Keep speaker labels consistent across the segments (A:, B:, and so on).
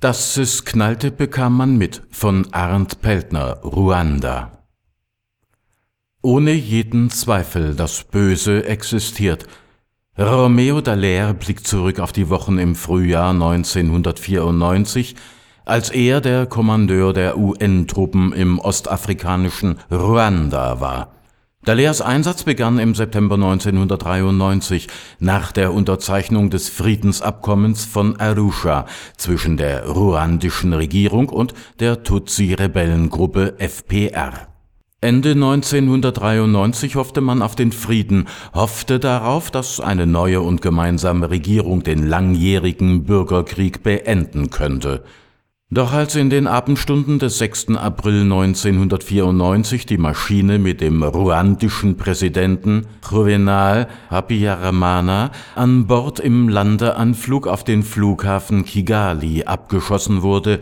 A: Dass es knallte, bekam man mit von Arndt Peltner, Ruanda. Ohne jeden Zweifel, das Böse existiert. Romeo Dallaire blickt zurück auf die Wochen im Frühjahr 1994, als er der Kommandeur der UN-Truppen im ostafrikanischen Ruanda war. Dallairs Einsatz begann im September 1993 nach der Unterzeichnung des Friedensabkommens von Arusha zwischen der ruandischen Regierung und der Tutsi-Rebellengruppe FPR. Ende 1993 hoffte man auf den Frieden, hoffte darauf, dass eine neue und gemeinsame Regierung den langjährigen Bürgerkrieg beenden könnte. Doch als in den Abendstunden des 6. April 1994 die Maschine mit dem ruandischen Präsidenten Juvenal Habyarimana an Bord im Landeanflug auf den Flughafen Kigali abgeschossen wurde,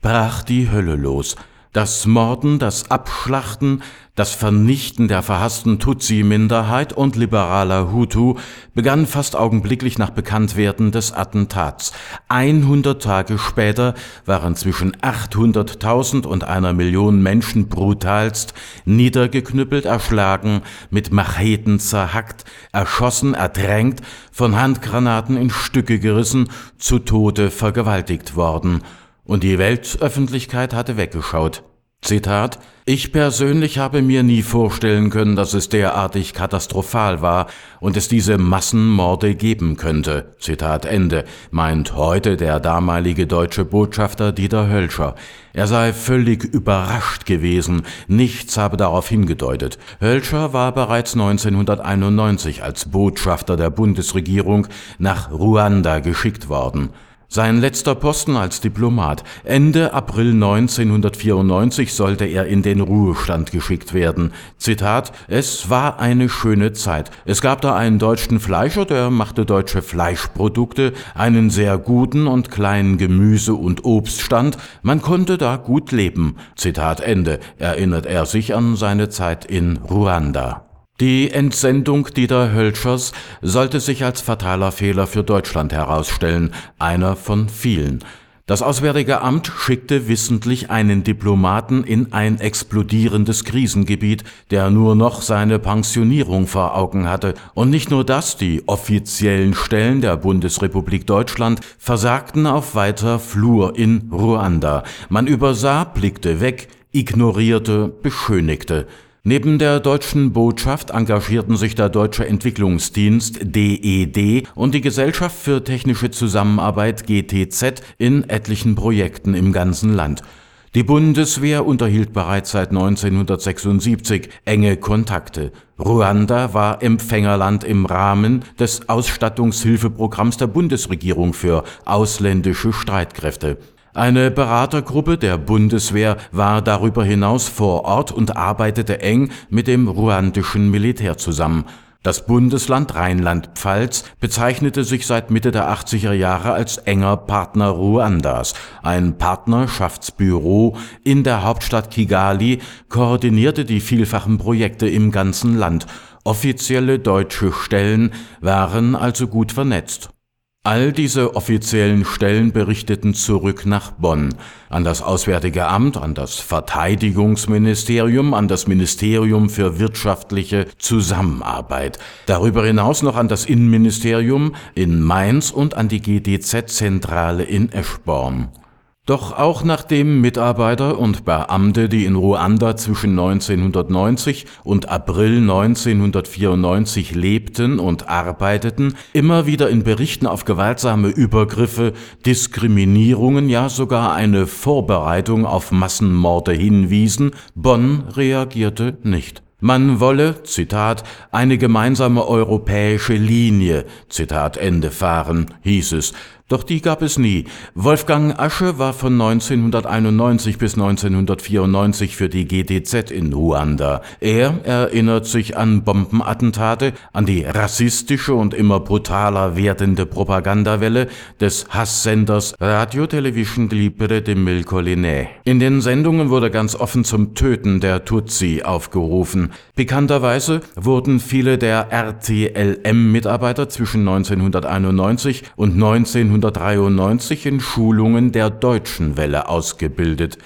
A: brach die Hölle los – das Morden, das Abschlachten, das Vernichten der verhassten Tutsi-Minderheit und liberaler Hutu begann fast augenblicklich nach Bekanntwerden des Attentats. 100 Tage später waren zwischen 800.000 und einer Million Menschen brutalst niedergeknüppelt, erschlagen, mit Macheten zerhackt, erschossen, ertränkt, von Handgranaten in Stücke gerissen, zu Tode vergewaltigt worden – und die Weltöffentlichkeit hatte weggeschaut. Zitat Ich persönlich habe mir nie vorstellen können, dass es derartig katastrophal war und es diese Massenmorde geben könnte. Zitat Ende, meint heute der damalige deutsche Botschafter Dieter Hölscher. Er sei völlig überrascht gewesen, nichts habe darauf hingedeutet. Hölscher war bereits 1991 als Botschafter der Bundesregierung nach Ruanda geschickt worden. Sein letzter Posten als Diplomat. Ende April 1994 sollte er in den Ruhestand geschickt werden. Zitat, es war eine schöne Zeit. Es gab da einen deutschen Fleischer, der machte deutsche Fleischprodukte, einen sehr guten und kleinen Gemüse- und Obststand. Man konnte da gut leben. Zitat Ende, erinnert er sich an seine Zeit in Ruanda. Die Entsendung Dieter Hölschers sollte sich als fataler Fehler für Deutschland herausstellen, einer von vielen. Das Auswärtige Amt schickte wissentlich einen Diplomaten in ein explodierendes Krisengebiet, der nur noch seine Pensionierung vor Augen hatte. Und nicht nur das, die offiziellen Stellen der Bundesrepublik Deutschland versagten auf weiter Flur in Ruanda. Man übersah, blickte weg, ignorierte, beschönigte. Neben der deutschen Botschaft engagierten sich der Deutsche Entwicklungsdienst DED e und die Gesellschaft für technische Zusammenarbeit GTZ in etlichen Projekten im ganzen Land. Die Bundeswehr unterhielt bereits seit 1976 enge Kontakte. Ruanda war Empfängerland im Rahmen des Ausstattungshilfeprogramms der Bundesregierung für ausländische Streitkräfte. Eine Beratergruppe der Bundeswehr war darüber hinaus vor Ort und arbeitete eng mit dem ruandischen Militär zusammen. Das Bundesland Rheinland-Pfalz bezeichnete sich seit Mitte der 80er Jahre als enger Partner Ruandas. Ein Partnerschaftsbüro in der Hauptstadt Kigali koordinierte die vielfachen Projekte im ganzen Land. Offizielle deutsche Stellen waren also gut vernetzt. All diese offiziellen Stellen berichteten zurück nach Bonn, an das Auswärtige Amt, an das Verteidigungsministerium, an das Ministerium für wirtschaftliche Zusammenarbeit, darüber hinaus noch an das Innenministerium in Mainz und an die GDZ-Zentrale in Eschborn. Doch auch nachdem Mitarbeiter und Beamte, die in Ruanda zwischen 1990 und April 1994 lebten und arbeiteten, immer wieder in Berichten auf gewaltsame Übergriffe, Diskriminierungen, ja sogar eine Vorbereitung auf Massenmorde hinwiesen, Bonn reagierte nicht. Man wolle, Zitat, eine gemeinsame europäische Linie, Zitat Ende fahren, hieß es, doch die gab es nie. Wolfgang Asche war von 1991 bis 1994 für die GDZ in Ruanda. Er erinnert sich an Bombenattentate, an die rassistische und immer brutaler werdende Propagandawelle des Hasssenders Radio Television Libre de Mille. In den Sendungen wurde ganz offen zum Töten der Tutsi aufgerufen. Bekannterweise wurden viele der RTLM-Mitarbeiter zwischen 1991 und 19 1993 in Schulungen der Deutschen Welle ausgebildet.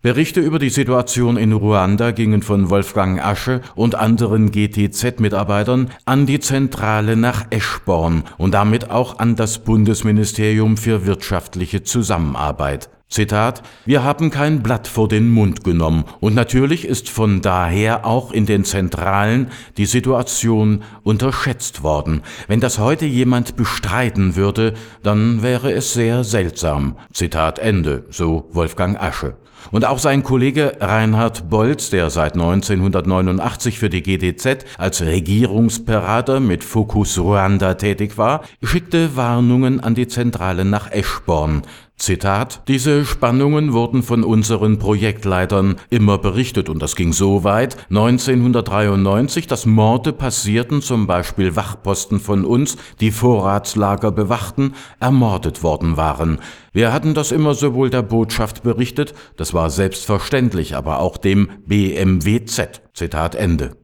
A: Berichte über die Situation in Ruanda gingen von Wolfgang Asche und anderen GTZ-Mitarbeitern an die Zentrale nach Eschborn und damit auch an das Bundesministerium für wirtschaftliche Zusammenarbeit. Zitat, wir haben kein Blatt vor den Mund genommen und natürlich ist von daher auch in den Zentralen die Situation unterschätzt worden. Wenn das heute jemand bestreiten würde, dann wäre es sehr seltsam. Zitat Ende, so Wolfgang Asche. Und auch sein Kollege Reinhard Bolz, der seit 1989 für die GDZ als Regierungsberater mit Fokus Ruanda tätig war, schickte Warnungen an die Zentrale nach Eschborn. Zitat, diese Spannungen wurden von unseren Projektleitern immer berichtet und das ging so weit, 1993, dass Morde passierten, zum Beispiel Wachposten von uns, die Vorratslager bewachten, ermordet worden waren. Wir hatten das immer sowohl der Botschaft berichtet, das war selbstverständlich, aber auch dem BMWZ. Zitat Ende.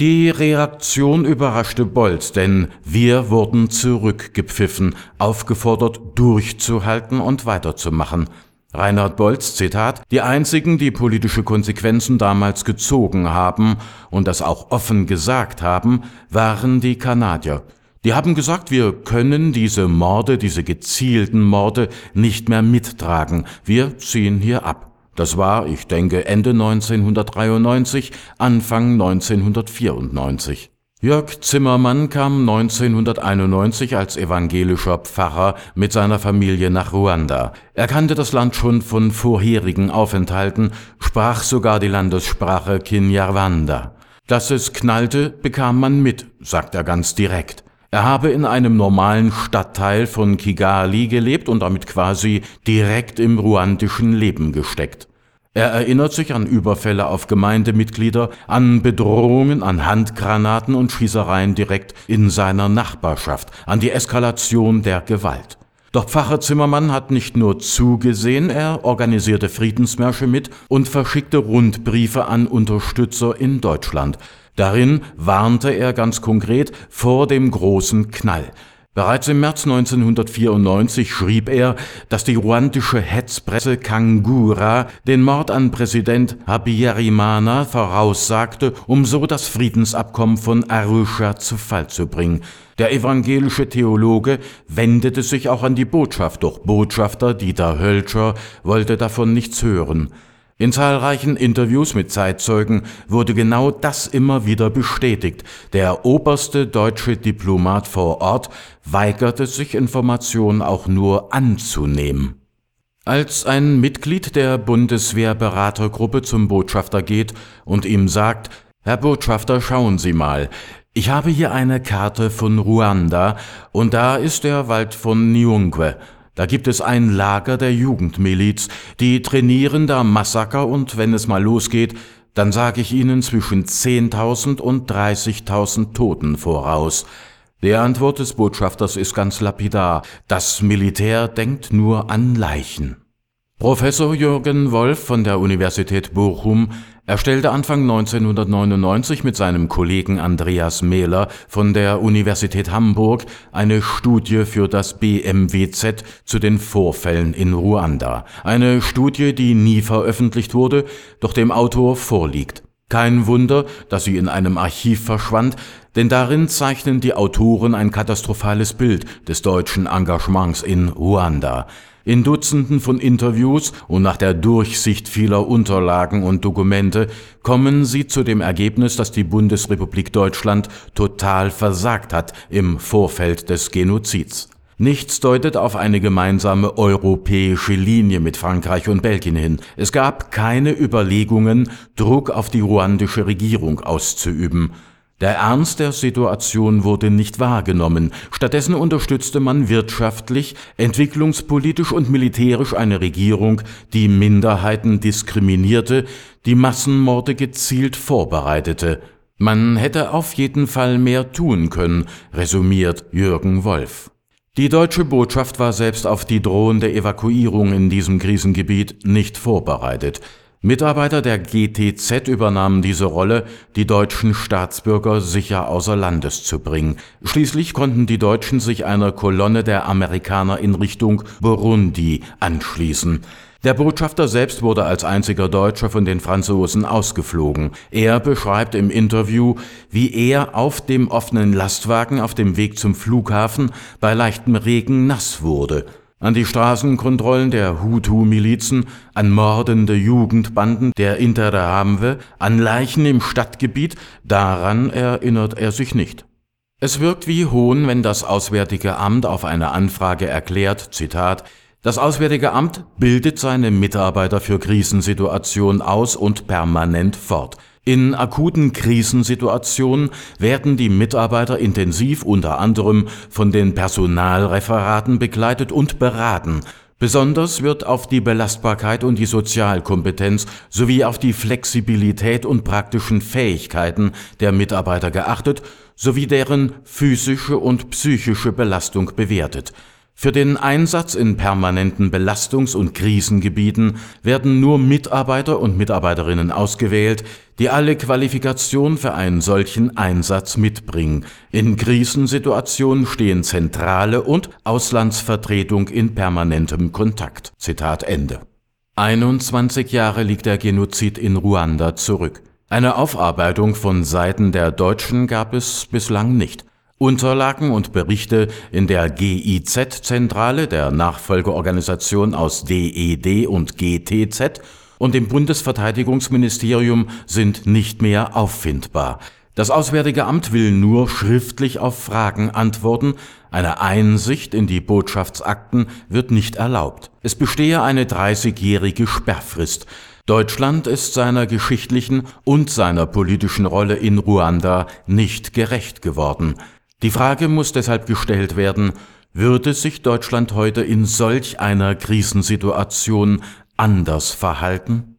A: Die Reaktion überraschte Bolz, denn wir wurden zurückgepfiffen, aufgefordert, durchzuhalten und weiterzumachen. Reinhard Bolz, Zitat, die einzigen, die politische Konsequenzen damals gezogen haben und das auch offen gesagt haben, waren die Kanadier. Die haben gesagt, wir können diese Morde, diese gezielten Morde nicht mehr mittragen. Wir ziehen hier ab. Das war, ich denke, Ende 1993, Anfang 1994. Jörg Zimmermann kam 1991 als evangelischer Pfarrer mit seiner Familie nach Ruanda. Er kannte das Land schon von vorherigen Aufenthalten, sprach sogar die Landessprache Kinyarwanda. Dass es knallte, bekam man mit, sagt er ganz direkt. Er habe in einem normalen Stadtteil von Kigali gelebt und damit quasi direkt im ruandischen Leben gesteckt. Er erinnert sich an Überfälle auf Gemeindemitglieder, an Bedrohungen, an Handgranaten und Schießereien direkt in seiner Nachbarschaft, an die Eskalation der Gewalt. Doch Pfarrer Zimmermann hat nicht nur zugesehen, er organisierte Friedensmärsche mit und verschickte Rundbriefe an Unterstützer in Deutschland. Darin warnte er ganz konkret vor dem großen Knall. Bereits im März 1994 schrieb er, dass die ruandische Hetzpresse Kangura den Mord an Präsident Habyarimana voraussagte, um so das Friedensabkommen von Arusha zu Fall zu bringen. Der evangelische Theologe wendete sich auch an die Botschaft, doch Botschafter Dieter Hölscher wollte davon nichts hören. In zahlreichen Interviews mit Zeitzeugen wurde genau das immer wieder bestätigt. Der oberste deutsche Diplomat vor Ort weigerte sich Informationen auch nur anzunehmen. Als ein Mitglied der Bundeswehrberatergruppe zum Botschafter geht und ihm sagt, Herr Botschafter, schauen Sie mal, ich habe hier eine Karte von Ruanda und da ist der Wald von Nyungwe. Da gibt es ein Lager der Jugendmiliz, die trainieren da Massaker und wenn es mal losgeht, dann sage ich Ihnen zwischen 10.000 und 30.000 Toten voraus. Die Antwort des Botschafters ist ganz lapidar. Das Militär denkt nur an Leichen. Professor Jürgen Wolf von der Universität Bochum erstellte Anfang 1999 mit seinem Kollegen Andreas Mähler von der Universität Hamburg eine Studie für das BMWZ zu den Vorfällen in Ruanda. Eine Studie, die nie veröffentlicht wurde, doch dem Autor vorliegt. Kein Wunder, dass sie in einem Archiv verschwand, denn darin zeichnen die Autoren ein katastrophales Bild des deutschen Engagements in Ruanda. In Dutzenden von Interviews und nach der Durchsicht vieler Unterlagen und Dokumente kommen sie zu dem Ergebnis, dass die Bundesrepublik Deutschland total versagt hat im Vorfeld des Genozids. Nichts deutet auf eine gemeinsame europäische Linie mit Frankreich und Belgien hin. Es gab keine Überlegungen, Druck auf die ruandische Regierung auszuüben. Der Ernst der Situation wurde nicht wahrgenommen, stattdessen unterstützte man wirtschaftlich, entwicklungspolitisch und militärisch eine Regierung, die Minderheiten diskriminierte, die Massenmorde gezielt vorbereitete. Man hätte auf jeden Fall mehr tun können, resümiert Jürgen Wolf. Die deutsche Botschaft war selbst auf die drohende Evakuierung in diesem Krisengebiet nicht vorbereitet. Mitarbeiter der GTZ übernahmen diese Rolle, die deutschen Staatsbürger sicher außer Landes zu bringen. Schließlich konnten die Deutschen sich einer Kolonne der Amerikaner in Richtung Burundi anschließen. Der Botschafter selbst wurde als einziger Deutscher von den Franzosen ausgeflogen. Er beschreibt im Interview, wie er auf dem offenen Lastwagen auf dem Weg zum Flughafen bei leichtem Regen nass wurde. An die Straßenkontrollen der Hutu-Milizen, an mordende Jugendbanden der Interahamwe, an Leichen im Stadtgebiet, daran erinnert er sich nicht. Es wirkt wie Hohn, wenn das Auswärtige Amt auf eine Anfrage erklärt, Zitat, das Auswärtige Amt bildet seine Mitarbeiter für Krisensituationen aus und permanent fort. In akuten Krisensituationen werden die Mitarbeiter intensiv unter anderem von den Personalreferaten begleitet und beraten. Besonders wird auf die Belastbarkeit und die Sozialkompetenz sowie auf die Flexibilität und praktischen Fähigkeiten der Mitarbeiter geachtet sowie deren physische und psychische Belastung bewertet. Für den Einsatz in permanenten Belastungs- und Krisengebieten werden nur Mitarbeiter und Mitarbeiterinnen ausgewählt, die alle Qualifikationen für einen solchen Einsatz mitbringen. In Krisensituationen stehen Zentrale und Auslandsvertretung in permanentem Kontakt. Zitat Ende. 21 Jahre liegt der Genozid in Ruanda zurück. Eine Aufarbeitung von Seiten der Deutschen gab es bislang nicht. Unterlagen und Berichte in der GIZ-Zentrale, der Nachfolgeorganisation aus DED e und GTZ, und im Bundesverteidigungsministerium sind nicht mehr auffindbar. Das Auswärtige Amt will nur schriftlich auf Fragen antworten, eine Einsicht in die Botschaftsakten wird nicht erlaubt. Es bestehe eine 30-jährige Sperrfrist. Deutschland ist seiner geschichtlichen und seiner politischen Rolle in Ruanda nicht gerecht geworden. Die Frage muss deshalb gestellt werden, würde sich Deutschland heute in solch einer Krisensituation anders verhalten?